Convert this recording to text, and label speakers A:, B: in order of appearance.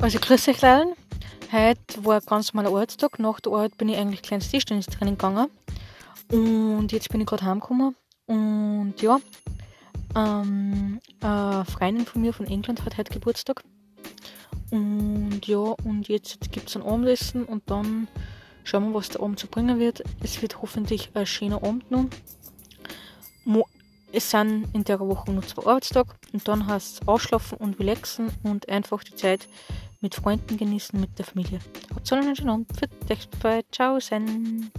A: Also grüß euch Leute. Heute war ein ganz normaler Arbeitstag. Nach der Arbeit bin ich eigentlich kleines Tischtennistraining gegangen. Und jetzt bin ich gerade heimgekommen. Und ja, ähm, eine Freundin von mir von England hat heute Geburtstag. Und ja, und jetzt gibt es ein Abendessen und dann schauen wir, was der Abend so bringen wird. Es wird hoffentlich ein schöner Abend noch. Es sind in der Woche nur zwei Arbeitstage und dann heißt es ausschlafen und relaxen und einfach die Zeit mit Freunden genießen, mit der Familie. Habt einen schönen Abend. Für dich, ciao, sen.